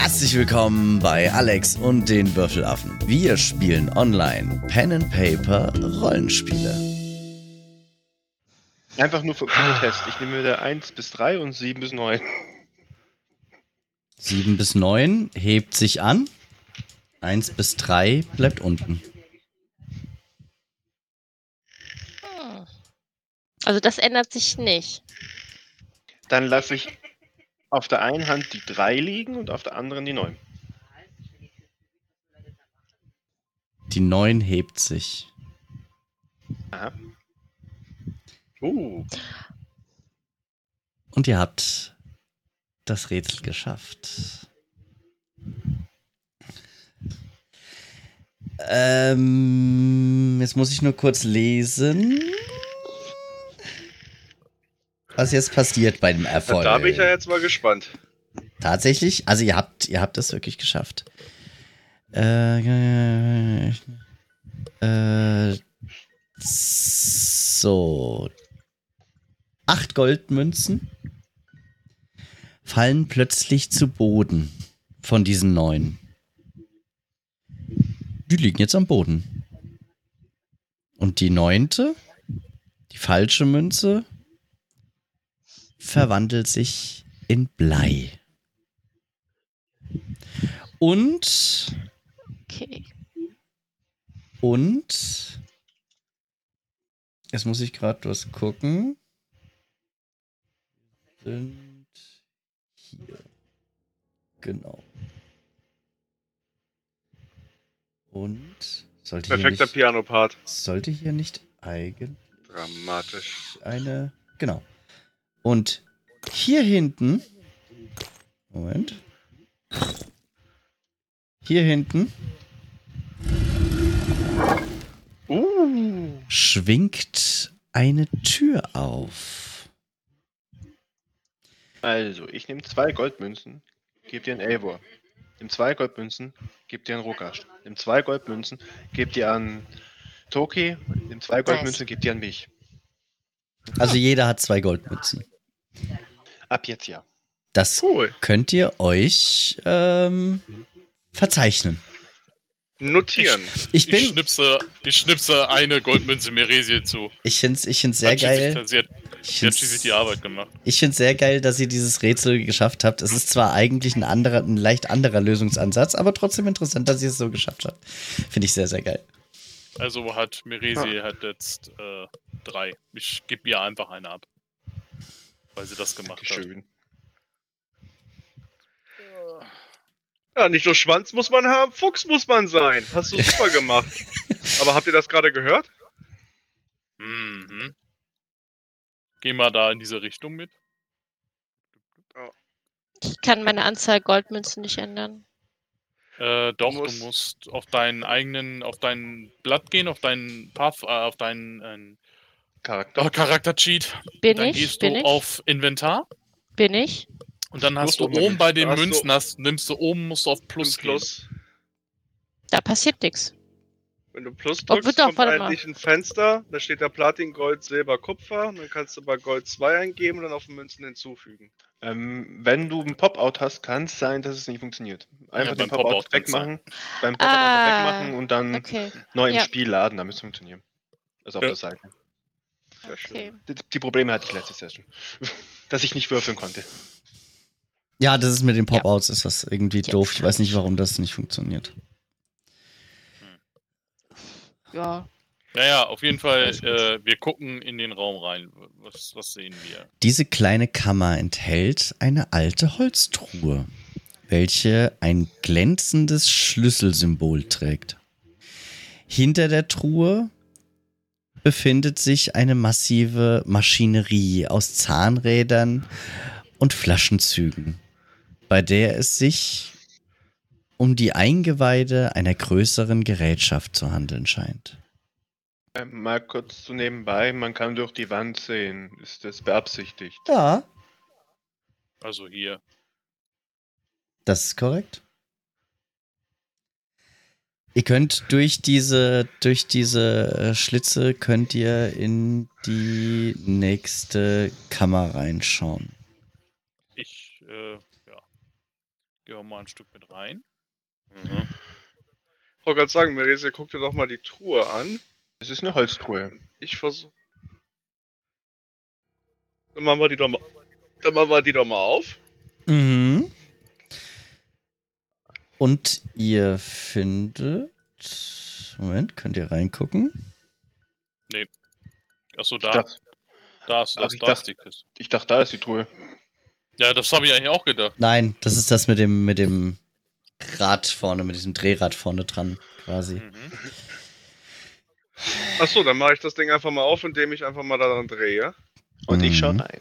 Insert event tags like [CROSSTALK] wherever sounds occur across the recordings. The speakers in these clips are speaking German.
Herzlich willkommen bei Alex und den Würfelaffen. Wir spielen online Pen and Paper Rollenspiele. Einfach nur für für Test. Ich nehme wieder 1 bis 3 und 7 bis 9. 7 bis 9 hebt sich an. 1 bis 3 bleibt unten. Also das ändert sich nicht. Dann lasse ich auf der einen Hand die 3 liegen und auf der anderen die 9. Die 9 hebt sich. Aha. Uh, Und ihr habt das Rätsel geschafft. Ähm, jetzt muss ich nur kurz lesen. Was jetzt passiert bei dem Erfolg. da bin ich ja jetzt mal gespannt. Tatsächlich? Also ihr habt, ihr habt das wirklich geschafft. Äh, äh, so. Acht Goldmünzen fallen plötzlich zu Boden von diesen neun. Die liegen jetzt am Boden. Und die neunte, die falsche Münze, verwandelt sich in Blei. Und, Okay. und, jetzt muss ich gerade was gucken. Sind hier. Genau. Und sollte hier, Perfekter nicht, Piano-Part. sollte hier nicht eigentlich Dramatisch. eine. Genau. Und hier hinten. Moment. Hier hinten Uh, schwingt eine Tür auf. Also, ich nehme zwei Goldmünzen, gebe dir einen Elbor. Nimm zwei Goldmünzen, gebe dir einen Rogasch. Nimm zwei Goldmünzen, gebe dir an Toki. Nimm zwei Goldmünzen, gebe dir an mich. Also jeder hat zwei Goldmünzen. Ab jetzt ja. Das cool. könnt ihr euch ähm, verzeichnen. Notieren. Ich Ich bin, schnipse, ich schnipse eine Goldmünze Meresie zu. ich finde es ich find's sehr Hat geil. Sie hat, Ich sie hat schließlich die Arbeit gemacht. Ich finde es sehr geil, dass ihr dieses Rätsel geschafft habt. Es ist zwar eigentlich ein anderer, ein leicht anderer Lösungsansatz, aber trotzdem interessant, dass ihr es so geschafft habt. Finde ich sehr, sehr geil. Also hat Meresie hat jetzt äh, drei. Ich gebe ihr einfach eine ab. Weil sie das gemacht hat. Schön. Ja, nicht nur Schwanz muss man haben, Fuchs muss man sein. Hast du [LAUGHS] super gemacht. Aber habt ihr das gerade gehört? Mhm. Geh mal da in diese Richtung mit. Ich kann meine Anzahl Goldmünzen nicht ändern. Äh, doch, du musst- musst auf deinen eigenen, auf dein Blatt gehen, auf deinen Path, äh, auf deinen äh, Charakter. oh, Charakter-Cheat. Bin Dann ich? gehst Bin du ich? auf Inventar Bin ich? und dann hast Musst du du oben bei den hast du- Münzen, hast, nimmst du oben, musst du auf Plus, Plus. Da passiert nichts. Wenn du Plus Oh, drückst, doch, kommt mal. eigentlich ein Fenster. Da steht da Platin, Gold, Silber, Kupfer. Und dann kannst du bei Gold 2 eingeben und dann auf den Münzen hinzufügen. Ähm, wenn du einen Pop-Out hast, kann es sein, dass es nicht funktioniert. Einfach Ja, den beim Pop-Out kann's wegmachen. Beim Pop-Out Ah, einfach wegmachen und dann Okay. neu im Ja. Spiel laden, dann müsste es funktionieren. Also auf Ja. der Seite. Sehr schön. okay. Die, die Probleme hatte ich letzte Session. [LAUGHS] Dass ich nicht würfeln konnte. Ja, das ist mit den Pop-Outs, ist das irgendwie Ja. doof. Ich weiß nicht, warum das nicht funktioniert. Ja. Naja, auf jeden Fall, äh, wir gucken in den Raum rein. Was, was sehen wir? Diese kleine Kammer enthält eine alte Holztruhe, welche ein glänzendes Schlüsselsymbol trägt. Hinter der Truhe befindet sich eine massive Maschinerie aus Zahnrädern und Flaschenzügen, bei der es sich um die Eingeweide einer größeren Gerätschaft zu handeln scheint. Ähm, mal kurz zu nebenbei, man kann durch die Wand sehen. Ist das beabsichtigt? Ja, Also hier. das ist korrekt. Ihr könnt durch diese, durch diese äh, Schlitze könnt ihr in die nächste Kammer reinschauen. Ich, äh, ja. Gehen mal ein Stück mit rein. Mhm. Ich wollte gerade sagen, Meresia, guck dir doch mal die Truhe an. Es ist eine Holztruhe. Ich versuche. Dann machen wir die doch mal. Dann machen wir die doch mal auf. Mhm. Und ihr findet. Moment, könnt ihr reingucken? Achso, Ich da, dachte, da ist das, ich da ist die Kiste. ich dachte, da ist die Truhe. Ja, das habe ich eigentlich auch gedacht. Nein, das ist das mit dem, mit dem Rad vorne, mit diesem Drehrad vorne dran, quasi. Mhm. Achso, dann mache ich das Ding einfach mal auf, indem ich einfach mal daran drehe. Und ich schaue Mhm. rein.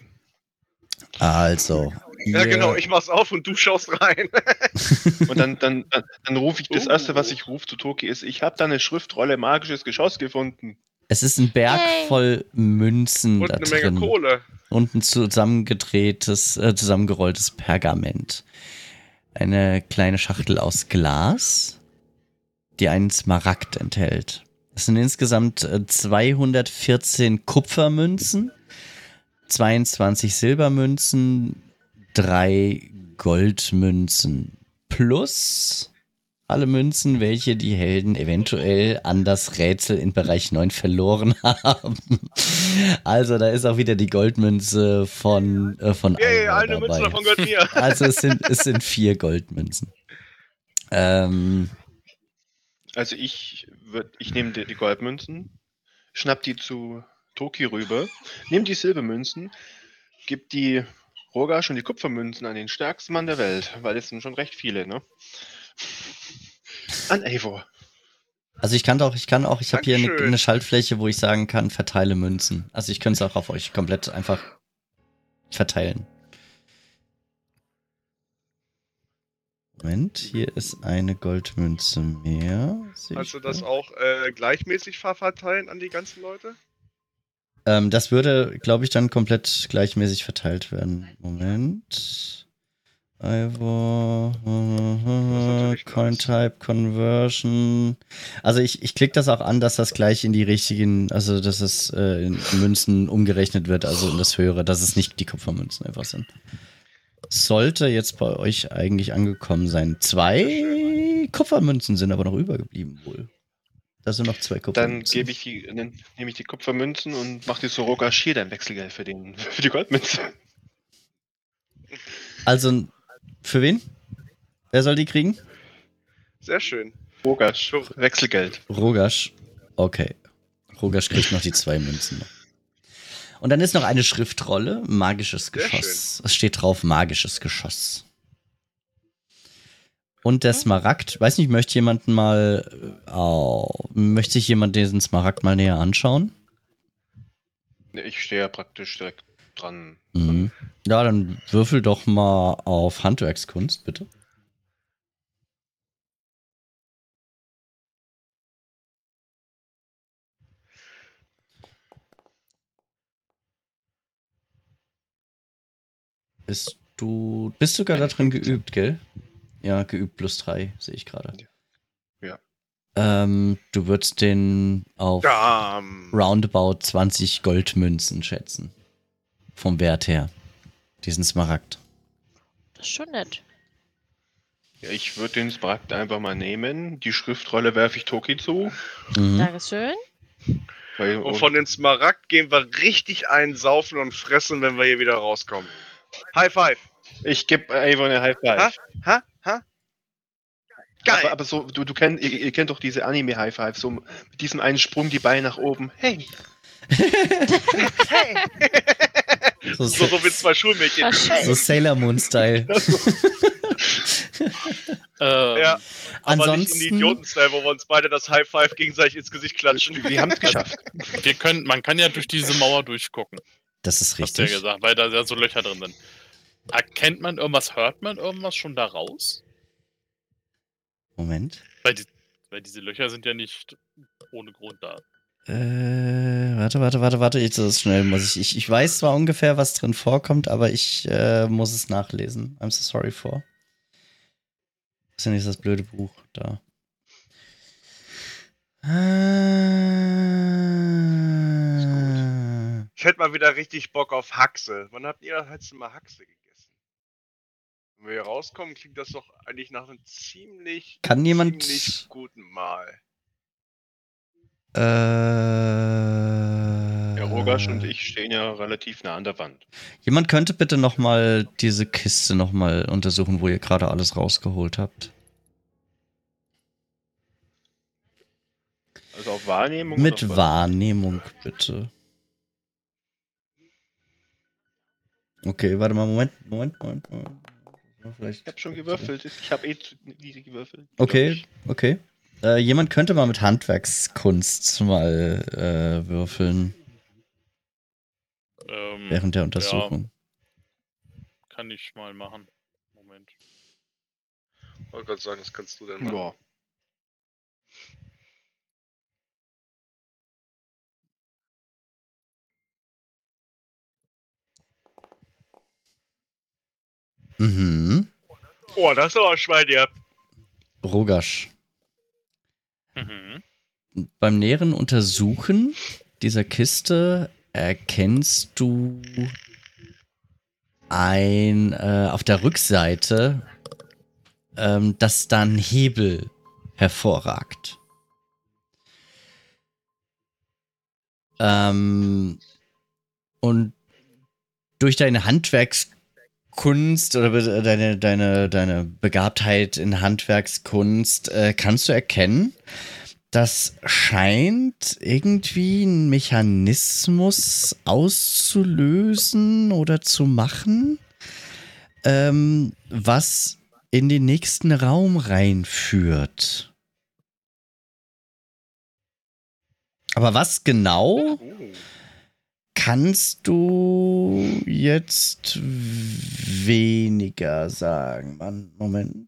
Also. Ja, genau, ich mach's auf und du schaust rein. [LAUGHS] Und dann, dann, dann, dann rufe ich, das Uh. erste, was ich rufe zu Toki ist, ich habe da eine Schriftrolle magisches Geschoss gefunden. Es ist ein Berg Yay. voll Münzen und da eine Menge drin. Kohle. Und ein zusammengedrehtes, äh, zusammengerolltes Pergament. Eine kleine Schachtel aus Glas, die einen Smaragd enthält. Es sind insgesamt äh, 214 Kupfermünzen, 22 Silbermünzen, drei Goldmünzen plus alle Münzen, welche die Helden eventuell an das Rätsel in Bereich 9 verloren [LAUGHS] haben. Also da ist auch wieder die Goldmünze von, äh, von Yay, Ivor eine Münze dabei. davon gehört mir. [LAUGHS] Also es sind, es sind vier Goldmünzen. Ähm, Also ich würd, ich nehme die, die Goldmünzen, schnapp die zu Toki rüber, nehme die Silbermünzen, gib die Rogasch und die Kupfermünzen an den stärksten Mann der Welt, weil es sind schon recht viele, ne? An Eivor. also ich kann auch, ich kann auch, ich habe hier eine, eine Schaltfläche, wo ich sagen kann, verteile Münzen. Also ich könnte es auch auf euch komplett einfach verteilen. Moment, hier ist eine Goldmünze mehr. Sehe Kannst du ich das da. auch äh, gleichmäßig ver- verteilen an die ganzen Leute? Ähm, das würde, glaube ich, dann komplett gleichmäßig verteilt werden. Moment. Ivor, natürlich Coin. Type, Conversion. Also ich, ich klicke das auch an, dass das gleich in die richtigen, also dass es äh, in Münzen umgerechnet wird, also in das höhere, dass es nicht die Kupfermünzen einfach sind. Sollte jetzt bei euch eigentlich angekommen sein. Zwei Kupfermünzen sind aber noch übergeblieben wohl. Da sind noch zwei Dann Kupfermünzen. gebe ich die, dann nehme ich die Kupfermünzen und mache die zu Rogasch hier dein Wechselgeld für, den, für die Goldmünze. Also, für wen? Wer soll die kriegen? Sehr schön. Rogasch, Wechselgeld. Rogasch. Okay. Rogasch kriegt noch die zwei Münzen. Und dann ist noch eine Schriftrolle, magisches Geschoss. Es steht drauf, magisches Geschoss. Und der Smaragd, weiß nicht, möchte jemand mal, äh, oh, möchte sich jemand diesen Smaragd mal näher anschauen? Ich stehe ja praktisch direkt dran. Mhm. Ja, dann würfel doch mal auf Handwerkskunst, bitte. Bist du, bist sogar da drin geübt, gell? Ja, geübt plus drei, sehe ich gerade. Ja. Ähm, du würdest den auf Dam. roundabout 20 Goldmünzen schätzen. Vom Wert her. Diesen Smaragd. Das ist schon nett. Ja, ich würde den Smaragd einfach mal nehmen. Die Schriftrolle werfe ich Toki zu. Mhm. Dankeschön. Weil, Und von den Smaragd gehen wir richtig einsaufen und fressen, wenn wir hier wieder rauskommen. High five. ich gebe Eivor eine High Five. Ha? Ha? Geil. Aber, aber so, du, du kennt, ihr, ihr kennt doch diese Anime-High Five, so mit diesem einen Sprung die Beine nach oben. Hey! [LAUGHS] So, So, so wie zwei Schulmädchen. So Sailor Moon-Style. [LAUGHS] [LAUGHS] Ähm, Ja, aber nicht in Ansonsten, Idioten-Style, wo wir uns beide das High Five gegenseitig ins Gesicht klatschen. Wir haben es geschafft. wir können, man kann ja durch diese Mauer durchgucken, das ist hast du ja richtig. gesagt, weil da ja so Löcher drin sind. Erkennt man irgendwas, hört man irgendwas schon da raus? Moment. Weil, die, weil diese Löcher sind ja nicht ohne Grund da. Äh, warte, warte, warte, warte. Ich, das ist schnell muss ich, ich. Ich weiß zwar ungefähr, was drin vorkommt, aber ich äh, muss es nachlesen. I'm so sorry for. Ist ja nicht das blöde Buch da. Äh, Ich hätte mal wieder richtig Bock auf Haxe. Wann habt ihr das letzte Mal Haxe gegessen? Wenn wir hier rauskommen, klingt das doch eigentlich nach einem ziemlich, Kann jemand- ziemlich guten Mal. Äh, Ja, Rogasch und ich stehen ja relativ nah an der Wand. Jemand könnte bitte nochmal diese Kiste nochmal untersuchen, wo ihr gerade alles rausgeholt habt. Also auf Wahrnehmung? Mit Wahrnehmung, bitte. Okay, warte mal, Moment, Moment, Moment. Moment. Vielleicht. Ich habe schon gewürfelt. Ich habe eh zu niedrig gewürfelt. Okay, okay. Äh, jemand könnte mal mit Handwerkskunst mal äh, würfeln Ähm, während der Untersuchung. Kann ich mal machen. Moment. Ich wollte gerade sagen, das kannst du denn Ja. Mhm. Oh, das ist aber Schwein, ja. Rogasch. Mhm. Beim näheren Untersuchen dieser Kiste erkennst du ein äh, auf der Rückseite, ähm, dass da ein Hebel hervorragt. Ähm, und durch deine Handwerkskunst oder deine, deine, deine Begabtheit in Handwerkskunst äh, kannst du erkennen, das scheint irgendwie einen Mechanismus auszulösen oder zu machen, ähm, was in den nächsten Raum reinführt. Aber was genau Uh, kannst du jetzt weniger sagen? Moment.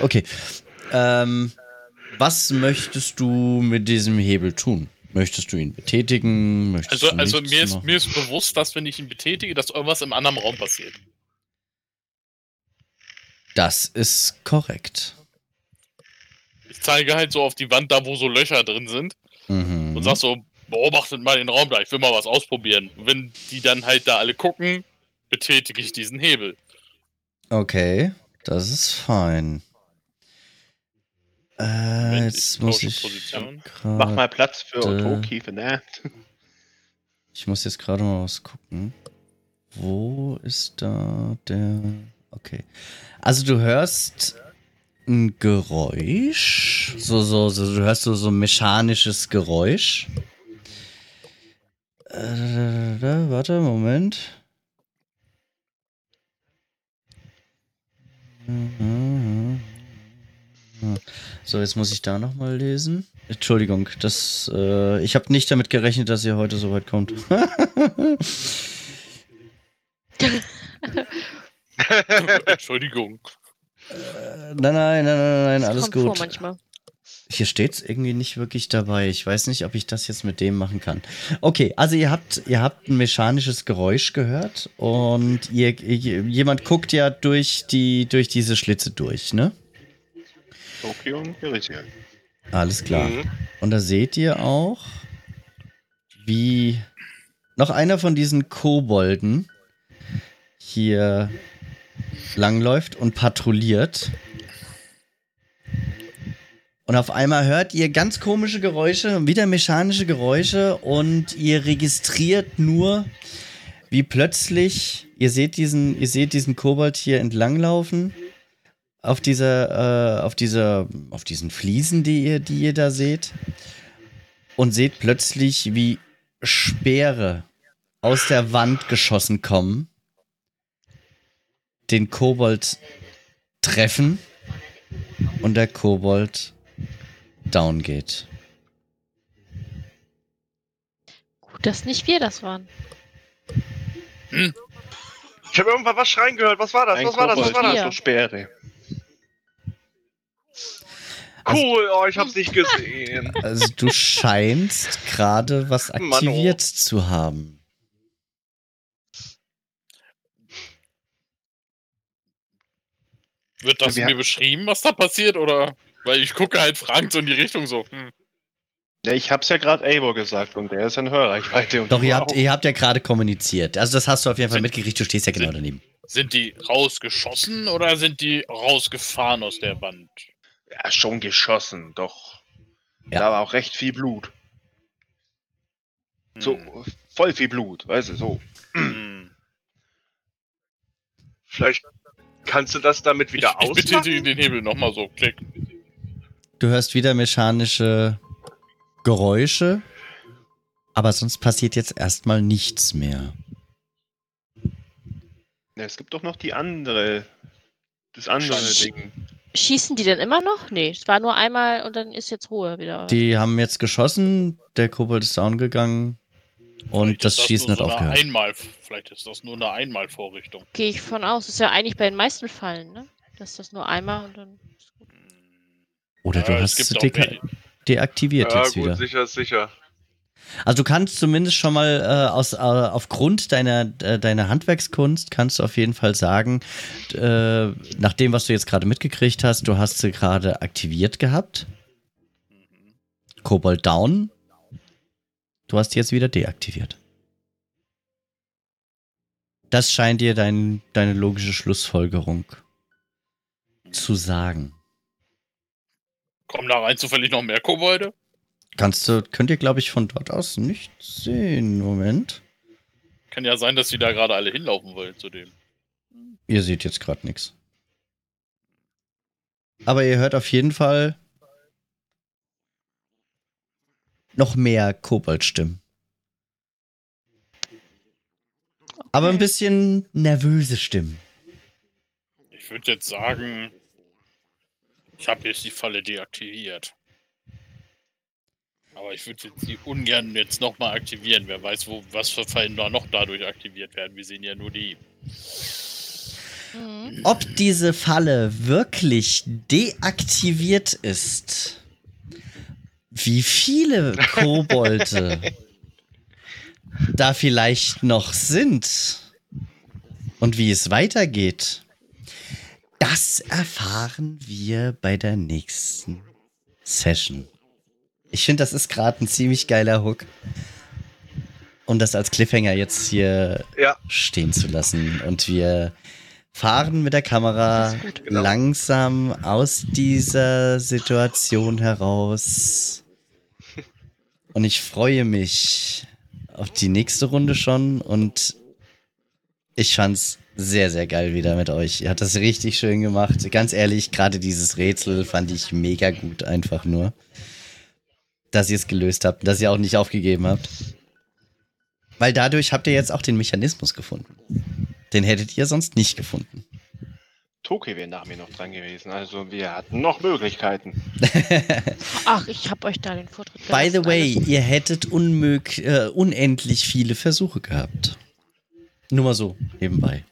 Okay. Ähm, was möchtest du mit diesem Hebel tun? Möchtest du ihn betätigen? Möchtest Also, also mir, ist, machen? mir ist bewusst, dass wenn ich ihn betätige, dass irgendwas im anderen Raum passiert. Das ist korrekt. Ich zeige halt so auf die Wand, da wo so Löcher drin sind Mhm. und sag so, beobachtet mal den Raum da, ich will mal was ausprobieren. Und wenn die dann halt da alle gucken, betätige ich diesen Hebel. Okay, das ist fein. Äh, jetzt muss ich Position. Mach mal Platz für Otoki, für ne? [LAUGHS] ich muss jetzt gerade mal was gucken. Wo ist da der? Okay. Also du hörst ein Geräusch, so so so, du hörst so so ein mechanisches Geräusch. Äh, da, da, da, warte, Moment. So, jetzt muss ich da nochmal lesen. Entschuldigung, das, äh, ich habe nicht damit gerechnet, dass ihr heute so weit kommt. [LAUGHS] Entschuldigung. Äh, nein, nein, nein, nein, nein, alles kommt vor gut. manchmal. Hier steht's irgendwie nicht wirklich dabei. Ich weiß nicht, ob ich das jetzt mit dem machen kann. Okay, also ihr habt, ihr habt ein mechanisches Geräusch gehört und ihr, ihr, jemand guckt ja durch die, durch diese Schlitze durch, ne? Tokio und Merisia. Alles klar. Mhm. Und da seht ihr auch, wie noch einer von diesen Kobolden hier langläuft und patrouilliert. Und auf einmal hört ihr ganz komische Geräusche, wieder mechanische Geräusche und ihr registriert nur, wie plötzlich, ihr seht diesen, ihr seht diesen Kobold hier entlanglaufen auf dieser, äh, auf dieser, auf diesen Fliesen, die ihr, die ihr da seht. Und seht plötzlich, wie Speere aus der Wand geschossen kommen, den Kobold treffen und der Kobold down geht. Gut, dass nicht wir das waren. Ich habe irgendwann was schreien gehört. Was war das? Ein Was war das? Was war das? Ja. so Speere. Cool, oh, ich hab's nicht gesehen. [LAUGHS] Also du scheinst gerade was oh. aktiviert zu haben. Wird das Wir- mir beschrieben, was da passiert, oder? Weil ich gucke halt fragend so in die Richtung so. Hm. Ja, ich hab's ja gerade Eivor gesagt und der ist in Hörreichweite. Und Doch, ihr habt, ihr habt ja gerade kommuniziert. Also das hast du auf jeden Fall Sind- mitgekriegt, du stehst ja genau sind- daneben. Sind die rausgeschossen oder sind die rausgefahren aus der Wand? Ja, schon geschossen, doch. Ja. Da war auch recht viel Blut. So, Hm. voll viel Blut, weißt du, so. Hm. Vielleicht kannst du das damit wieder ich, ich betätige ausmachen? den Hebel nochmal so. Klick. Du hörst wieder mechanische Geräusche, aber sonst passiert jetzt erstmal nichts mehr. Ja, es gibt doch noch die andere. Das andere Sch- Ding. Schießen die denn immer noch? Nee, es war nur einmal und dann ist jetzt Ruhe wieder. Die haben jetzt geschossen, der Kobold ist down gegangen und Vielleicht das ist Schießen hat so aufgehört. Einmal, vielleicht ist das nur eine Einmalvorrichtung. Gehe ich von aus. Das ist ja eigentlich bei den meisten Fallen, ne? Dass das nur einmal und dann. ist gut. Oder du Ja, es hast welche- deaktiviert Ja, jetzt gut, wieder. sicher, ist sicher. Also du kannst zumindest schon mal äh, aus, äh, aufgrund deiner, äh, deiner Handwerkskunst kannst du auf jeden Fall sagen, äh, nach dem, was du jetzt gerade mitgekriegt hast, du hast sie gerade aktiviert gehabt. Kobold down. Du hast die jetzt wieder deaktiviert. Das scheint dir dein, deine logische Schlussfolgerung zu sagen. Kommen da rein zufällig noch mehr Kobolde? Kannst du, könnt ihr, glaube ich, von dort aus nicht sehen. Moment. Kann ja sein, dass die da gerade alle hinlaufen wollen zu dem. Ihr seht jetzt gerade nichts. Aber ihr hört auf jeden Fall noch mehr Koboldstimmen. Aber ein Okay. bisschen nervöse Stimmen. Ich würde jetzt sagen, ich habe jetzt die Falle deaktiviert. Aber ich würde die ungern jetzt nochmal aktivieren. Wer weiß, wo, was für Fallen da noch dadurch aktiviert werden. Wir sehen ja nur die. Mhm. Ob diese Falle wirklich deaktiviert ist, wie viele Kobolde [LAUGHS] da vielleicht noch sind und wie es weitergeht, das erfahren wir bei der nächsten Session. Ich finde, das ist gerade ein ziemlich geiler Hook. Um das als Cliffhanger jetzt hier Ja. stehen zu lassen. Und wir fahren mit der Kamera gut. Genau. langsam aus dieser Situation heraus. Und ich freue mich auf die nächste Runde schon. Und ich fand's sehr, sehr geil wieder mit euch. Ihr habt das richtig schön gemacht. Ganz ehrlich, gerade dieses Rätsel fand ich mega gut, einfach nur. Dass ihr es gelöst habt, dass ihr auch nicht aufgegeben habt. Weil dadurch habt ihr jetzt auch den Mechanismus gefunden. Den hättet ihr sonst nicht gefunden. Toki wäre nach mir noch dran gewesen. Also wir hatten noch Möglichkeiten. [LAUGHS] Ach, ich habe euch da den Vortritt By the gelassen, way, alles. ihr hättet unmög äh, unendlich viele Versuche gehabt. Nur mal so, nebenbei.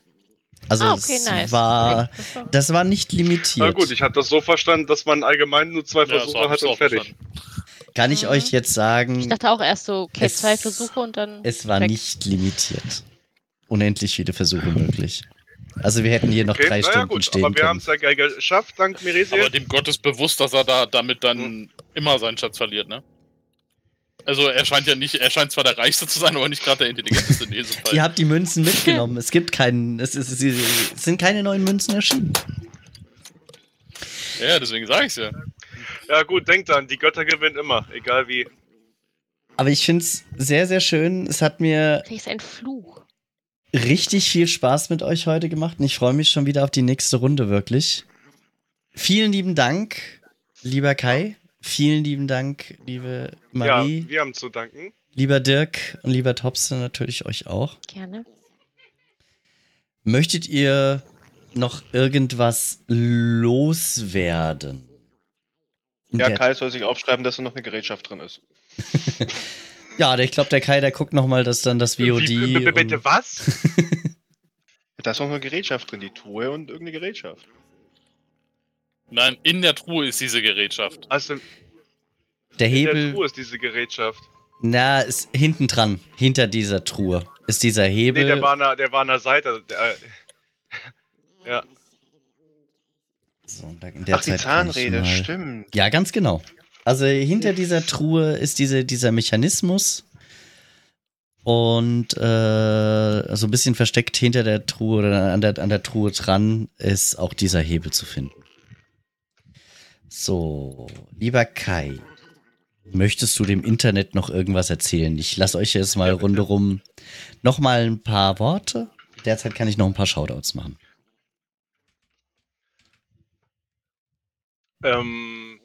Also Ah, okay, es nice. war, Das war- das war nicht limitiert. Na gut, ich hatte das so verstanden, dass man allgemein nur zwei Ja, Versuche hat und fertig. verstanden. Kann ich Mhm. euch jetzt Ich sagen, dachte auch erst so, okay, Es- zwei Versuche und dann. es war weg. nicht limitiert. Unendlich viele Versuche [LAUGHS] möglich. Also wir hätten hier noch Okay, drei naja, Stunden gut, stehen aber wir haben es ja geil geschafft, dank Miresil. Aber dem Gott ist bewusst, dass er da damit dann immer seinen Schatz verliert, ne? Also er scheint ja nicht, er scheint zwar der Reichste zu sein, aber nicht gerade der Intelligenteste in diesem Fall. Ihr habt die Münzen mitgenommen. [LAUGHS] Es gibt keinen, es, ist, es sind keine neuen Münzen erschienen. Ja, deswegen sage ich's ja. Ja gut, denkt dran, die Götter gewinnen immer, egal wie. Aber ich finde es sehr, sehr schön. Es hat mir Vielleicht ist ein Fluch. richtig viel Spaß mit euch heute gemacht und ich freue mich schon wieder auf die nächste Runde, wirklich. Vielen lieben Dank, lieber Kai. Vielen lieben Dank, liebe Marie, Ja, wir haben zu danken. lieber Dirk und lieber Topson, natürlich euch auch. Gerne. Möchtet ihr noch irgendwas loswerden? In Ja, der- Kai soll sich aufschreiben, dass da noch eine Gerätschaft drin ist. [LAUGHS] ja ich glaube, der Kai, der guckt nochmal, dass dann das VOD. Wie, bitte und- was? [LAUGHS] Da ist noch eine Gerätschaft drin, die Truhe und irgendeine Gerätschaft. Nein, in der Truhe ist diese Gerätschaft. Also der in Hebel. der Truhe ist diese Gerätschaft. Na, ist hinten dran, hinter dieser Truhe, ist dieser Hebel. Nee, der war an der, der war an der Seite. Der, äh, [LAUGHS] ja. So, und da- in der Ach, die Zeit Zahnrede, mal- stimmt. Ja, ganz genau. Also hinter dieser Truhe ist diese, dieser Mechanismus. Und äh, so ein bisschen versteckt hinter der Truhe oder an der, an der Truhe dran ist auch dieser Hebel zu finden. So, lieber Kai, möchtest du dem Internet noch irgendwas erzählen? Ich lasse euch jetzt mal Ja, rundherum noch mal ein paar Worte. Derzeit kann ich noch ein paar Shoutouts machen. Ähm,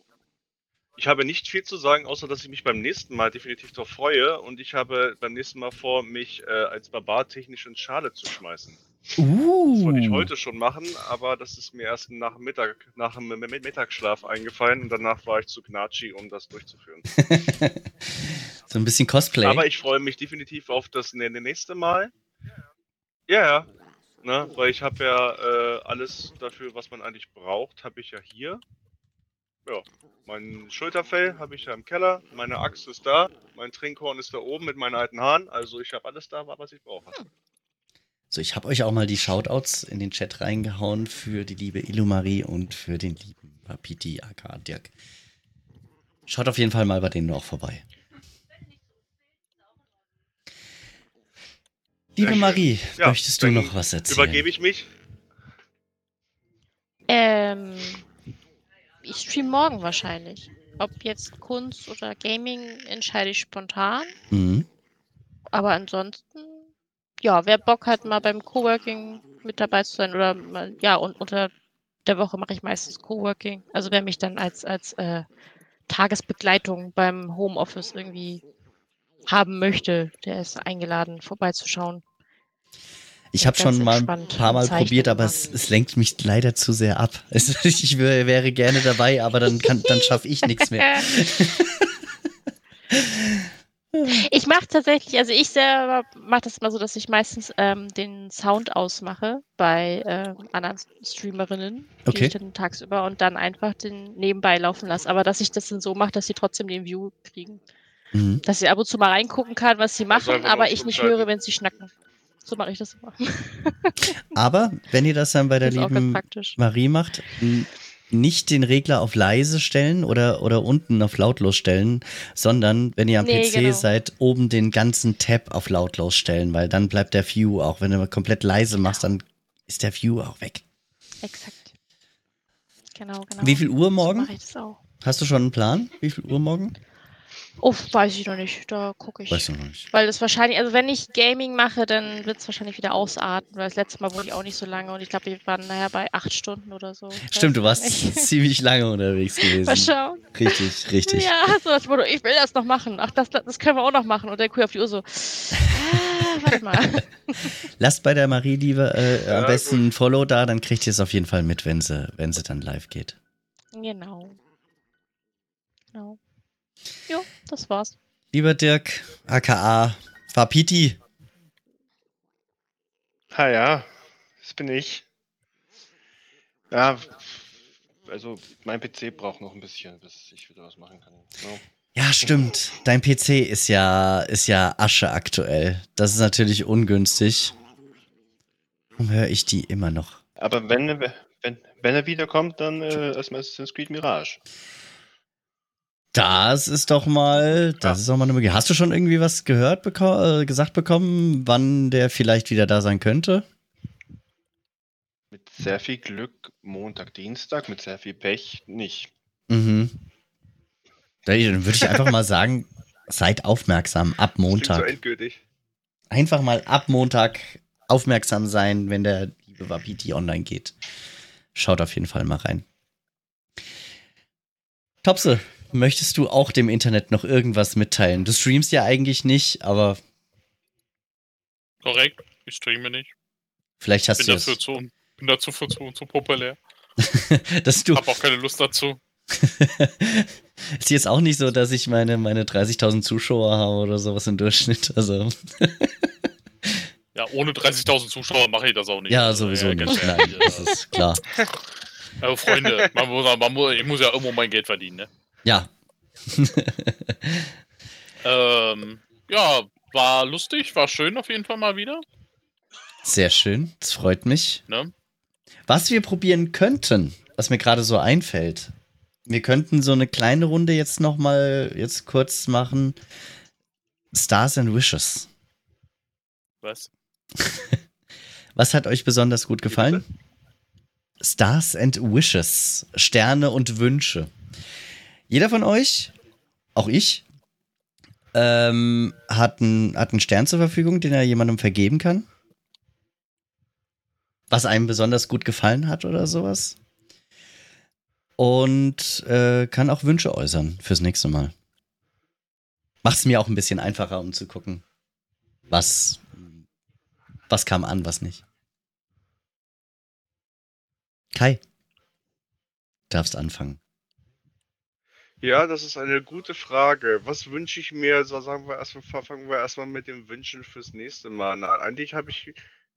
ich habe nicht viel zu sagen, außer dass ich mich beim nächsten Mal definitiv darauf freue und ich habe beim nächsten Mal vor, mich äh, als Barbar technisch in Schale zu schmeißen. Uh. Das wollte ich heute schon machen, aber das ist mir erst nach dem Mittag, nach dem Mi- Mi- Mittagsschlaf eingefallen und danach war ich zu knatschi, um das durchzuführen. [LAUGHS] so ein bisschen Cosplay. Aber ich freue mich definitiv auf das nä- nä- nächste Mal. Ja, ja. Ne, weil ich habe ja äh, alles dafür, was man eigentlich braucht, habe ich ja hier. Ja, mein Schulterfell habe ich ja im Keller, meine Axt ist da, mein Trinkhorn ist da oben mit meinen alten Haaren, also ich habe alles da, was ich brauche. So, ich habe euch auch mal die Shoutouts in den Chat reingehauen für die liebe Illumarie und für den lieben Papiti aka Dirk. Schaut auf jeden Fall mal bei denen auch vorbei. Liebe. Marie, Ja, möchtest du noch was erzählen? Übergebe ich mich? Ähm, ich stream morgen wahrscheinlich. Ob jetzt Kunst oder Gaming, entscheide ich spontan. Mhm. Aber ansonsten, ja, wer Bock hat, mal beim Coworking mit dabei zu sein oder mal, ja, und unter der Woche mache ich meistens Coworking. Also wer mich dann als, als äh, Tagesbegleitung beim Homeoffice irgendwie haben möchte, der ist eingeladen, vorbeizuschauen. Ich habe schon mal ein paar Mal probiert, aber es, es lenkt mich leider zu sehr ab. Es, [LAUGHS] ich wär, wäre gerne dabei, aber dann, kann- dann schaffe ich nichts mehr. [LAUGHS] Ich mache tatsächlich, also ich selber mache das mal so, dass ich meistens ähm, den Sound ausmache bei ähm, anderen Streamerinnen, die Okay. ich dann tagsüber und dann einfach den nebenbei laufen lasse. Aber dass ich das dann so mache, dass sie trotzdem den View kriegen. Mhm. Dass sie ab und zu mal reingucken kann, was sie Also machen, aber ich nicht höre, wenn sie schnacken. So mache ich das immer. [LAUGHS] Aber wenn ihr das dann bei der lieben. Marie macht, nicht den Regler auf leise stellen oder, oder unten auf lautlos stellen, sondern wenn ihr am Nee, PC genau. seid, oben den ganzen Tab auf lautlos stellen, weil dann bleibt der View auch. Wenn du komplett leise machst, dann ist der View auch weg. Exakt. Genau, genau. Wie viel Uhr So morgen? auch. Hast du schon einen Plan? Wie viel Uhr morgen? Oh, weiß ich noch nicht. Da gucke ich. Weißt du noch nicht. Weil das wahrscheinlich, also wenn ich Gaming mache, dann wird es wahrscheinlich wieder ausarten, weil das letzte Mal wurde ich auch nicht so lange und ich glaube, wir waren nachher bei acht Stunden oder so. Stimmt, du Weiß warst [LAUGHS] ziemlich lange unterwegs [LAUGHS] Mal gewesen. schauen. Richtig, richtig. Ja, so das Motto, ich will das noch machen. Ach, das, das können wir auch noch machen. Und der Kuh auf die Uhr so, [LAUGHS] ah, warte mal. Lasst bei der Marie lieber äh, am Ja, besten ein Follow da, dann kriegt ihr es auf jeden Fall mit, wenn sie, wenn sie dann live geht. genau. Genau. Jo, das war's. Lieber Dirk, aka Fapiti, Ha ja, das bin ich. Ja, also mein PC braucht noch ein bisschen, bis ich wieder was machen kann. So. Ja, stimmt. Dein PC ist ja, ist ja Asche aktuell. Das ist natürlich ungünstig. Warum höre ich die immer noch? Aber wenn, wenn, wenn er wiederkommt, dann äh, erstmal Assassin's Creed Mirage. Das ist doch mal, das ist doch mal eine Möglichkeit. Hast du schon irgendwie was gehört, beko äh, gesagt bekommen, wann der vielleicht wieder da sein könnte? Mit sehr viel Glück Montag, Dienstag, mit sehr viel Pech nicht. Mhm. Dann würde ich einfach mal sagen, [LAUGHS] seid aufmerksam ab Klingt so Montag. endgültig. Einfach mal ab Montag aufmerksam sein, wenn der liebe Wapiti online geht. Schaut auf jeden Fall mal rein. Topse, möchtest du auch dem Internet noch irgendwas mitteilen? Du streamst ja eigentlich nicht, aber Korrekt, ich streame nicht. vielleicht hast Bin du dafür es. zu, bin dazu für zu, zu populär. [LAUGHS] dass du Hab auch keine Lust dazu. [LAUGHS] ist jetzt auch nicht so, dass ich meine, meine 30.000 Zuschauer habe oder sowas im Durchschnitt. Also, Ja, ohne 30.000 Zuschauer mache ich das auch nicht. ja, Also, sowieso ja, nicht. Nein, das also, ist klar. [LAUGHS] also, Freunde, man muss, man muss, ich muss ja irgendwo mein Geld verdienen, ne? Ja, [LAUGHS] Ähm, ja, war lustig, war schön auf jeden Fall mal wieder. sehr schön. Das freut mich. Ne? Was wir probieren könnten, was mir gerade so einfällt. Wir könnten so eine kleine Runde jetzt noch mal jetzt kurz machen. Stars and Wishes. Was? [LAUGHS] Was hat euch besonders gut gefallen? Stars and Wishes. Sterne und Wünsche. Jeder von euch, auch ich, ähm, hat, einen, hat einen Stern zur Verfügung, den er jemandem vergeben kann. Was einem besonders gut gefallen hat oder sowas. Und äh, kann auch Wünsche äußern fürs nächste Mal. Macht es mir auch ein bisschen einfacher, um zu gucken, was, was kam an, was nicht. Kai, darfst anfangen. Ja, das ist eine gute Frage. Was wünsche ich mir? So sagen wir erstmal, fangen wir erstmal mit den Wünschen fürs nächste Mal an. Eigentlich habe ich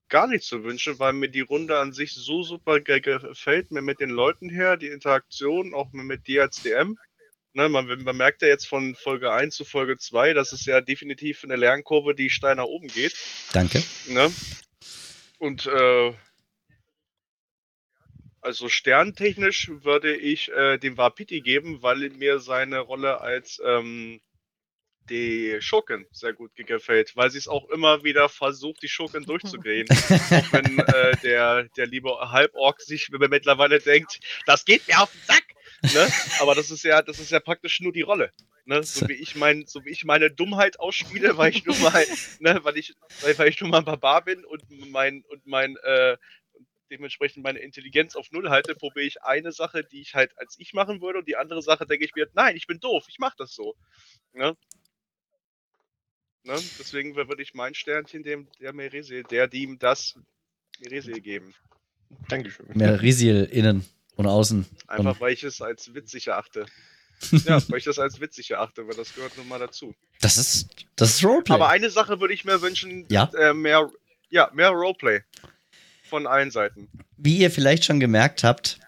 gar nichts zu wünschen, weil mir die Runde an sich so super ge- gefällt, mir mit den Leuten her, die Interaktion, auch mit dir als DM. Ne, man, man merkt ja jetzt von Folge 1 zu Folge 2, dass es ja definitiv eine Lernkurve, die steil nach oben geht. Danke. Ne? Und äh, also sterntechnisch würde ich äh, dem Wapiti geben, weil mir seine Rolle als ähm, die Schurken sehr gut ge- gefällt, weil sie es auch immer wieder versucht, die Schurken durchzugehen. auch wenn äh, der, der liebe Halborg sich mittlerweile denkt, das geht mir auf den Sack. Ne? Aber das ist ja, das ist ja praktisch nur die Rolle. Ne? So wie ich mein, so wie ich meine Dummheit ausspiele, weil ich nur mal, ne, weil ich, weil, weil ich nur mal ein Barbar bin und mein und mein äh, dementsprechend meine Intelligenz auf Null halte, probiere ich eine Sache, die ich halt als ich machen würde, und die andere Sache denke ich mir, nein, ich bin doof, ich mache das so. Ne? Ne? Deswegen würde ich mein Sternchen dem der Meresil, der die ihm das Meresil geben. Dankeschön. Mehr Risiel innen und außen. Einfach Und weil ich es als witzig erachte. [LAUGHS] ja, weil ich das als witzig erachte, weil das gehört nun mal dazu. das ist, das ist Roleplay. Aber eine Sache würde ich mir wünschen, Ja? äh, mehr, ja, mehr Roleplay. Von allen Seiten. Wie ihr vielleicht schon gemerkt habt,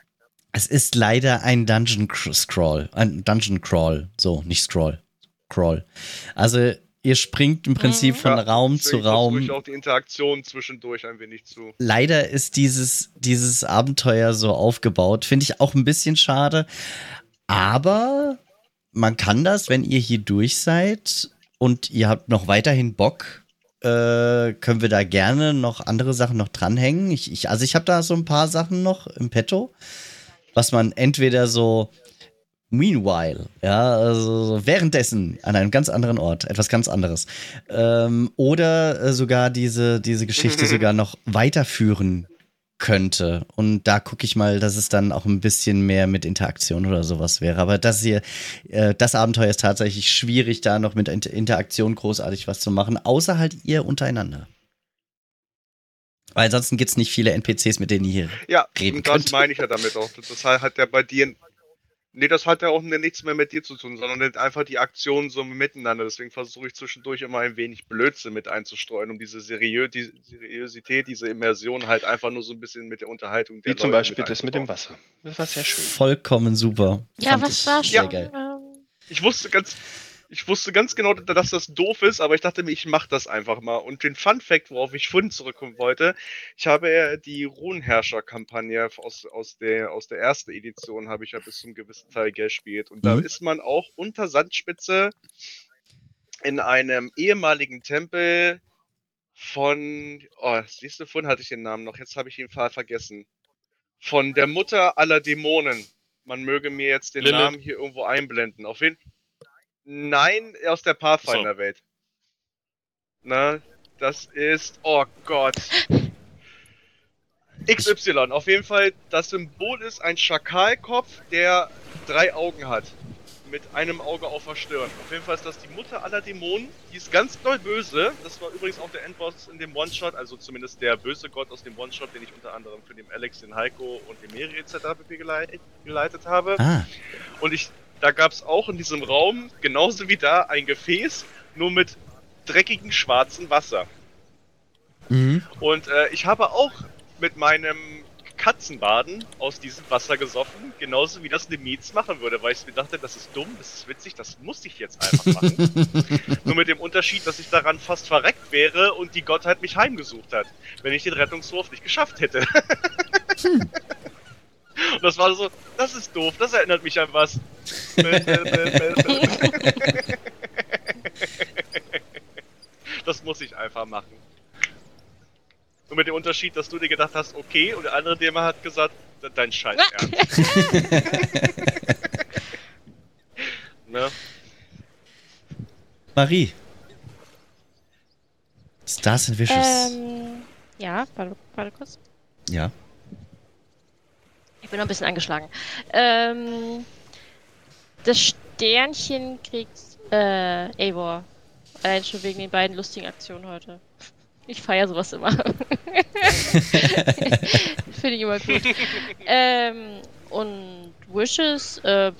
es ist leider ein Dungeon Cr- Scroll. Ein Dungeon Crawl. So, nicht Scroll. Crawl. Also, ihr springt im Prinzip Mhm. von Ja, Raum zu Raum. ich auch die Interaktion zwischendurch ein wenig zu. leider ist dieses, dieses Abenteuer so aufgebaut. Finde ich auch ein bisschen schade. Aber man kann das, wenn ihr hier durch seid und ihr habt noch weiterhin Bock, äh, können wir da gerne noch andere Sachen noch dranhängen. Ich, ich, also ich habe da so ein paar Sachen noch im Petto, was man entweder so meanwhile, ja, also so währenddessen an einem ganz anderen Ort, etwas ganz anderes. Ähm, oder äh, sogar diese, diese Geschichte [LAUGHS] sogar noch weiterführen könnte. Und da gucke ich mal, dass es dann auch ein bisschen mehr mit Interaktion oder sowas wäre. Aber das hier, äh, das Abenteuer ist tatsächlich schwierig, da noch mit Inter Interaktion großartig was zu machen, außer halt ihr untereinander. Weil ansonsten gibt es nicht viele NPCs, mit denen ihr hier. Ja, Reden das meine ich ja damit auch. Das hat ja bei dir. Nee, das hat ja auch nichts mehr mit dir zu tun, sondern einfach die Aktionen so miteinander. Deswegen versuche ich zwischendurch immer ein wenig Blödsinn mit einzustreuen, um diese Seriö die Seriosität, diese Immersion halt einfach nur so ein bisschen mit der Unterhaltung der Wie zum Leute Beispiel das mit dem. Wasser. Das war sehr schön. Vollkommen super. Ja, Fand was war sehr schon? geil. Ähm, Ich wusste ganz, ich wusste ganz genau, dass das doof ist, aber ich dachte mir, ich mache das einfach mal. Und den Fun Fact, worauf ich vorhin zurückkommen wollte, ich habe ja die Runenherrscher-Kampagne aus, aus, der, aus der ersten Edition, habe ich ja bis zum gewissen Teil gespielt. Und da Mhm. ist man auch unter Sandspitze in einem ehemaligen Tempel von, oh, siehst du, vorhin hatte ich den Namen noch, jetzt habe ich ihn ver- vergessen. Von der Mutter aller Dämonen. Man möge mir jetzt den Lilith. Namen hier irgendwo einblenden. Auf jeden Nein, aus der Pathfinder-Welt. Na, das ist. Oh Gott. [LAUGHS] XY. Auf jeden Fall, das Symbol ist ein Schakalkopf, der drei Augen hat. Mit einem Auge auf der Stirn. Auf jeden Fall ist das die Mutter aller Dämonen. Die ist ganz doll böse. Das war übrigens auch der Endboss in dem One-Shot, also zumindest der böse Gott aus dem One-Shot, den ich unter anderem für den Alex, den Heiko und den Meri etc. geleitet habe. Ah, Und ich, da gab es auch in diesem Raum, genauso wie da, ein Gefäß, nur mit dreckigem schwarzen Wasser. mhm. Und äh, ich habe auch mit meinem Katzenbaden aus diesem Wasser gesoffen, genauso wie das Nemitz machen würde, weil ich mir dachte, das ist dumm, das ist witzig, das muss ich jetzt einfach machen. [LAUGHS] nur mit dem Unterschied, dass ich daran fast verreckt wäre und die Gottheit mich heimgesucht hat, wenn ich den Rettungswurf nicht geschafft hätte. [LAUGHS] Und das war so, das ist doof, das erinnert mich an was. Das muss ich einfach machen. Nur mit dem Unterschied, dass du dir gedacht hast, okay, und der andere dir mal hat gesagt, dein Scheiß [LAUGHS] ernst. [LAUGHS] ne? Marie. Stars and Wishes. Ähm, ja, warte, warte kurz. Ja. Ich bin noch ein bisschen angeschlagen. Ähm, das Sternchen kriegt äh, Eivor. Allein schon wegen den beiden lustigen Aktionen heute. Ich feiere sowas immer. [LAUGHS] Finde ich immer gut. Ähm, und Wishes, äh,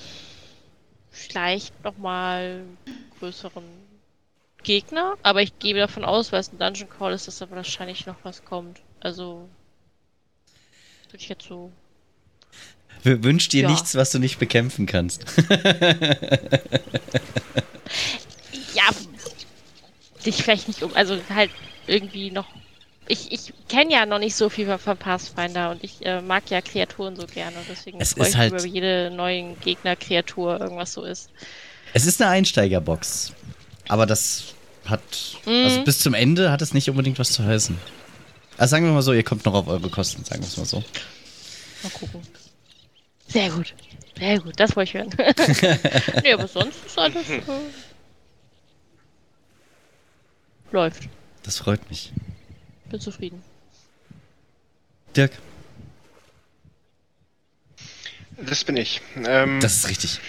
vielleicht nochmal größeren Gegner, aber ich gebe davon aus, weil es ein Dungeon Call ist, dass da wahrscheinlich noch was kommt. Also würde ich jetzt so. Wünsch dir Ja. nichts, was du nicht bekämpfen kannst. [LAUGHS] Ja, dich vielleicht nicht um, also halt irgendwie noch. Ich, ich kenne ja noch nicht so viel von Pathfinder und ich äh, mag ja Kreaturen so gerne und deswegen Es freue ich halt- mich über jede neue Gegner-Kreatur irgendwas so ist. es ist eine Einsteigerbox. Aber das hat. Mhm. Also bis zum Ende hat es nicht unbedingt was zu heißen. Also sagen wir mal so, ihr kommt noch auf eure Kosten, sagen wir es mal so. Mal gucken. Sehr gut. Sehr gut, das wollte ich hören. [LAUGHS] nee, aber sonst ist alles. Äh, läuft. Das freut mich. Bin zufrieden. Dirk, Das bin ich. Ähm, das ist richtig.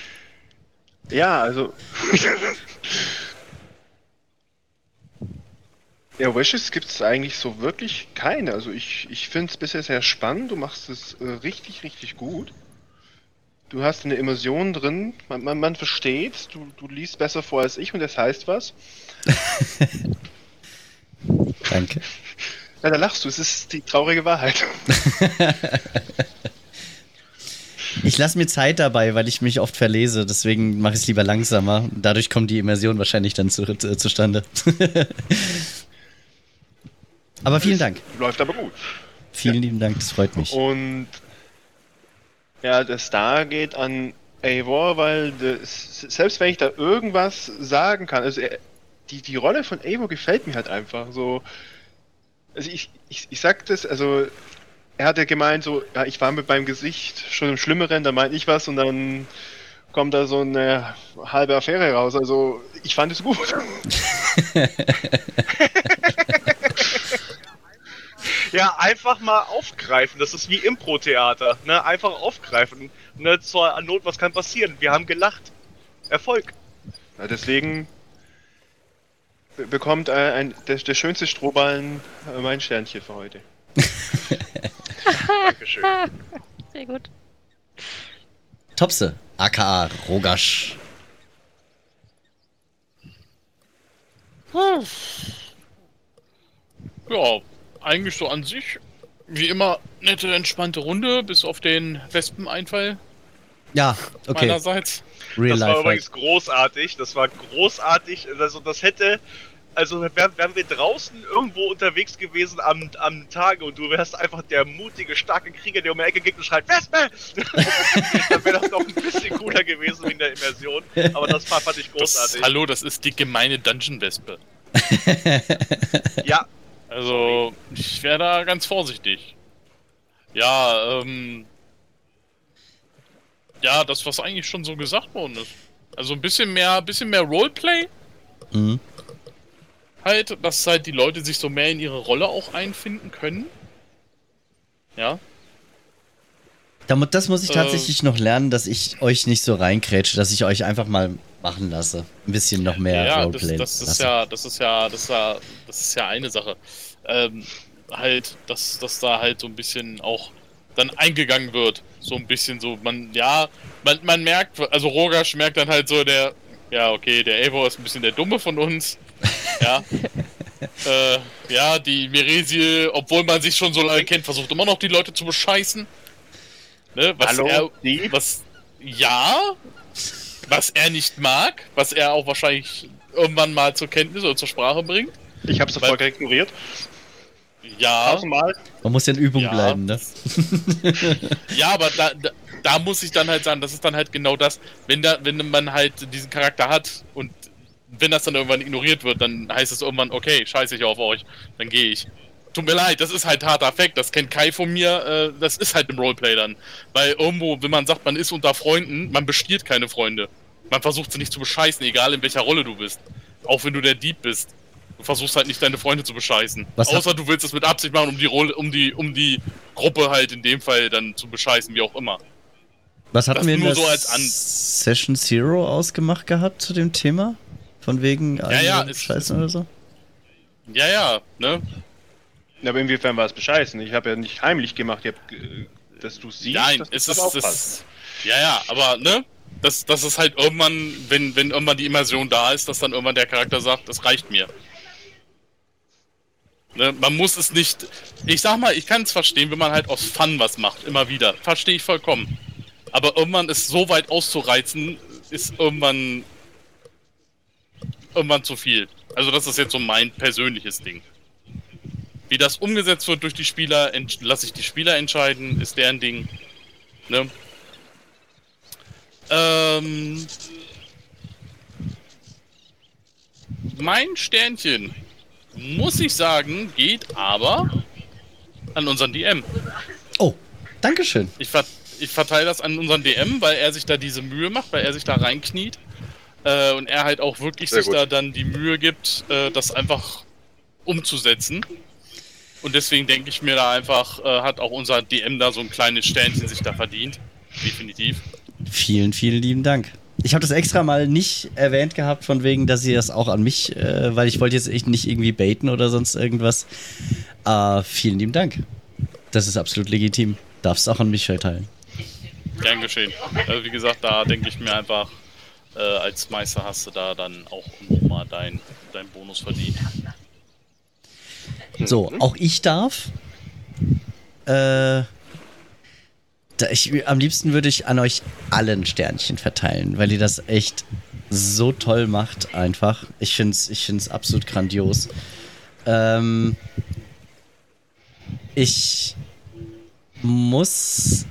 Ja, also. ja, Wishes gibt es eigentlich so wirklich keine. Also ich, ich finde es bisher sehr spannend. Du machst es äh, richtig, richtig gut. Du hast eine Immersion drin, man, man, man versteht, du, du liest besser vor als ich und das heißt was. [LAUGHS] Danke. Ja, da lachst du, es ist die traurige Wahrheit. [LAUGHS] Ich lasse mir Zeit dabei, weil ich mich oft verlese, deswegen mache ich es lieber langsamer. Dadurch kommt die Immersion wahrscheinlich dann zu, äh, zustande. [LAUGHS] aber vielen Dank. Läuft aber gut. Vielen lieben Dank, das freut mich. Und ja, der Star geht an Eivor, weil das, selbst wenn ich da irgendwas sagen kann, also er, die, die Rolle von Eivor gefällt mir halt einfach so. Also ich, ich, ich sag das, also er hat ja gemeint, so, ja, ich war mit meinem Gesicht schon im Schlimmeren, da meinte ich was und dann kommt da so eine halbe Affäre raus. Also ich fand es gut. [LAUGHS] [LAUGHS] Einfach mal aufgreifen. Das ist wie Impro-Theater. Ne? Einfach aufgreifen. Ne? Zur Not, was kann passieren? Wir haben gelacht. Erfolg. Ja, deswegen be- bekommt äh, ein, der, der schönste Strohballen äh, mein Sternchen für heute. [LAUGHS] Dankeschön. Sehr gut. Topse, aka Rogasch. Hm. Ja, eigentlich so an sich. Wie immer, nette, entspannte Runde, bis auf den Wespeneinfall Ja, okay. meinerseits. Real Das war Life. Halt. übrigens großartig. Das war großartig. Also das hätte. Also wären, wären wir draußen irgendwo unterwegs gewesen am, am Tage und du wärst einfach der mutige, starke Krieger, der um die Ecke geht und schreit, Wespe! [LAUGHS] Dann wäre das noch ein bisschen cooler gewesen wie in der Immersion. Aber das war, fand ich Das, großartig. hallo, das ist die gemeine Dungeon-Wespe. Ja, Also, ich wäre da ganz vorsichtig. Ja, ähm. Ja, das, was eigentlich schon so gesagt worden ist. Also ein bisschen mehr, bisschen mehr Roleplay Mhm. halt, dass halt die Leute sich so mehr in ihre Rolle auch einfinden können. Ja. Da mu- Das muss ich Äh. tatsächlich noch lernen, dass ich euch nicht so reinkrätsche, dass ich euch einfach mal machen lasse. Ein bisschen noch mehr Ja, das, Roleplay das ist lasse. ja, das ist ja, das ist ja, das ist ja eine Sache. Ähm, halt, dass, dass da halt so ein bisschen auch dann eingegangen wird. So ein bisschen so, man, ja, man, man merkt, also Rogasch merkt dann halt so, der, ja, okay, der Eivor ist ein bisschen der Dumme von uns. [LAUGHS] Ja. äh, ja, die Meresie, obwohl man sich schon so lange kennt, versucht immer noch die Leute zu bescheißen. Ne, was Hallo, er, die? was, ja, was er nicht mag, was er auch wahrscheinlich irgendwann mal zur Kenntnis oder zur Sprache bringt. Ich habe sofort ignoriert. Ja, Tausendmal. Man muss ja in Übung Ja. bleiben, ne? [LAUGHS] [LAUGHS] ja, aber da, da, da muss ich dann halt sagen, das ist dann halt genau das, wenn da, wenn man halt diesen Charakter hat und wenn das dann irgendwann ignoriert wird, dann heißt es irgendwann, okay, scheiße ich auf euch, dann gehe ich. Tut mir leid, das ist halt harter Fakt, das kennt Kai von mir, äh, das ist halt im Roleplay dann. Weil irgendwo, wenn man sagt, man ist unter Freunden, man bestiehlt keine Freunde. Man versucht sie nicht zu bescheißen, egal in welcher Rolle du bist. Auch wenn du der Dieb bist. Du versuchst halt nicht deine Freunde zu bescheißen. Was Außer du willst es mit Absicht machen, um die Rolle, um die, um die Gruppe halt in dem Fall dann zu bescheißen, wie auch immer. Was hatten Das wir in nur der so als An- Session Zero ausgemacht gehabt zu dem Thema? Von wegen ja, ja, Scheißen oder so? Ja, ja, ne? Aber inwiefern war es bescheißen? Ich habe ja nicht heimlich gemacht, ich hab, dass du siehst, Nein, dass es ist, es, ja, ja, aber, ne? Das, das ist halt irgendwann, wenn, wenn irgendwann die Immersion da ist, dass dann irgendwann der Charakter sagt, das reicht mir. Ne? Man muss es nicht. Ich sag mal, ich kann es verstehen, wenn man halt aus Fun was macht, immer wieder. Verstehe ich vollkommen. Aber irgendwann ist so weit auszureizen, ist irgendwann. irgendwann zu viel. Also, das ist jetzt so mein persönliches Ding. Wie das umgesetzt wird durch die Spieler, lasse ich die Spieler entscheiden, ist deren Ding. Ne? Ähm, mein Sternchen, muss ich sagen, geht aber an unseren DM. Oh, Dankeschön. Ich, ver ich verteile das an unseren DM, weil er sich da diese Mühe macht, weil er sich da reinkniet. Äh, und er halt auch wirklich Sehr sich gut. da dann die Mühe gibt, äh, das einfach umzusetzen. Und deswegen denke ich mir da einfach, äh, hat auch unser DM da so ein kleines Sternchen sich da verdient. Definitiv. Vielen, vielen lieben Dank. Ich habe das extra mal nicht erwähnt gehabt, von wegen, dass ihr das auch an mich, äh, weil ich wollte jetzt echt nicht irgendwie baiten oder sonst irgendwas. Äh, vielen lieben Dank. Das ist absolut legitim. Darfst auch an mich verteilen. Gern geschehen. Also wie gesagt, da denke ich mir einfach, äh, als Meister hast du da dann auch nochmal dein, dein Bonus verdient. So, auch ich darf. Äh, ich, am liebsten würde ich an euch allen Sternchen verteilen, weil ihr das echt so toll macht, einfach. Ich finde es ich find's absolut grandios. Ähm, ich muss.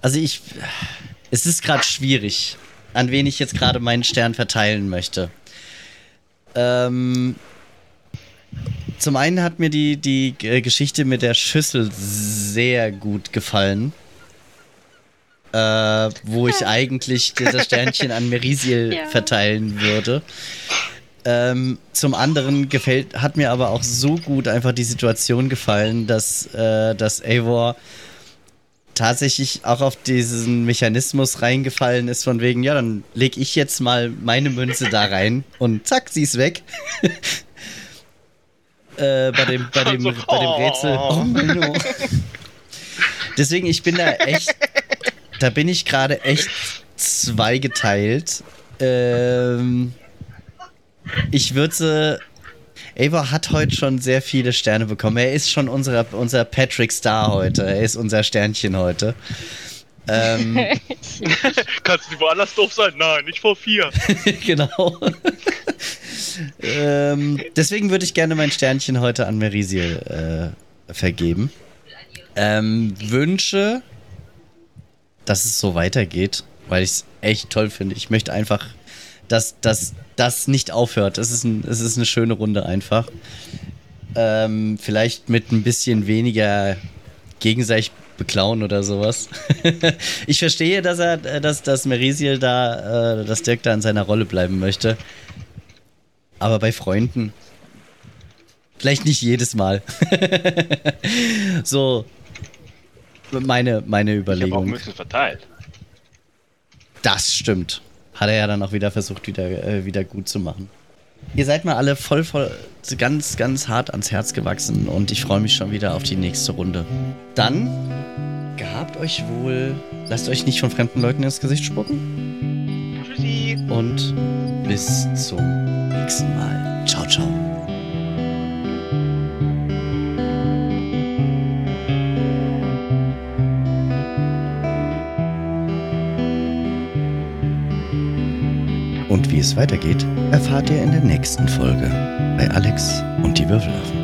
Also, ich. Es ist gerade schwierig, an wen ich jetzt gerade meinen Stern verteilen möchte. Ähm, zum einen hat mir die, die Geschichte mit der Schüssel sehr gut gefallen. Äh, wo ich eigentlich das Sternchen an Merisiel [LAUGHS] Ja. verteilen würde. Ähm, zum anderen gefällt, hat mir aber auch so gut einfach die Situation gefallen, dass, äh, dass Eivor tatsächlich auch auf diesen Mechanismus reingefallen ist, von wegen, ja, dann leg ich jetzt mal meine Münze da rein und zack, sie ist weg. [LAUGHS] äh, bei dem, bei dem, So, bei dem Rätsel. oh. Oh, Menno. [LAUGHS] Deswegen, ich bin da echt, da bin ich gerade echt zweigeteilt. Ähm, ich würde Eivor hat heute schon sehr viele Sterne bekommen. Er ist schon unser, unser Patrick Star heute. Er ist unser Sternchen heute. Ähm, [LAUGHS] Kannst du woanders doof sein? Nein, nicht vor vier. [LAUGHS] genau. ähm, deswegen würde ich gerne mein Sternchen heute an Merisiel äh, vergeben. Ähm, wünsche, dass es so weitergeht, weil ich es echt toll finde. Ich möchte einfach, dass das nicht aufhört. Es ist, ein, es ist eine schöne Runde einfach. Ähm, vielleicht mit ein bisschen weniger gegenseitig beklauen oder sowas. [LAUGHS] ich verstehe, dass er, dass, dass Merisiel da, äh, dass Dirk da in seiner Rolle bleiben möchte. Aber bei Freunden. Vielleicht nicht jedes Mal. [LAUGHS] so. Meine, meine Ich habe auch Überlegung. Münzen verteilt. Das stimmt. Hat er ja dann auch wieder versucht, wieder, äh, wieder gut zu machen. Ihr seid mir alle voll, voll, ganz, ganz hart ans Herz gewachsen und ich freue mich schon wieder auf die nächste Runde. Dann gehabt euch wohl, lasst euch nicht von fremden Leuten ins Gesicht spucken Tschüssi. und bis zum nächsten Mal. Ciao, ciao. Wie es weitergeht, erfahrt ihr in der nächsten Folge bei Alex und die Würfelaffen.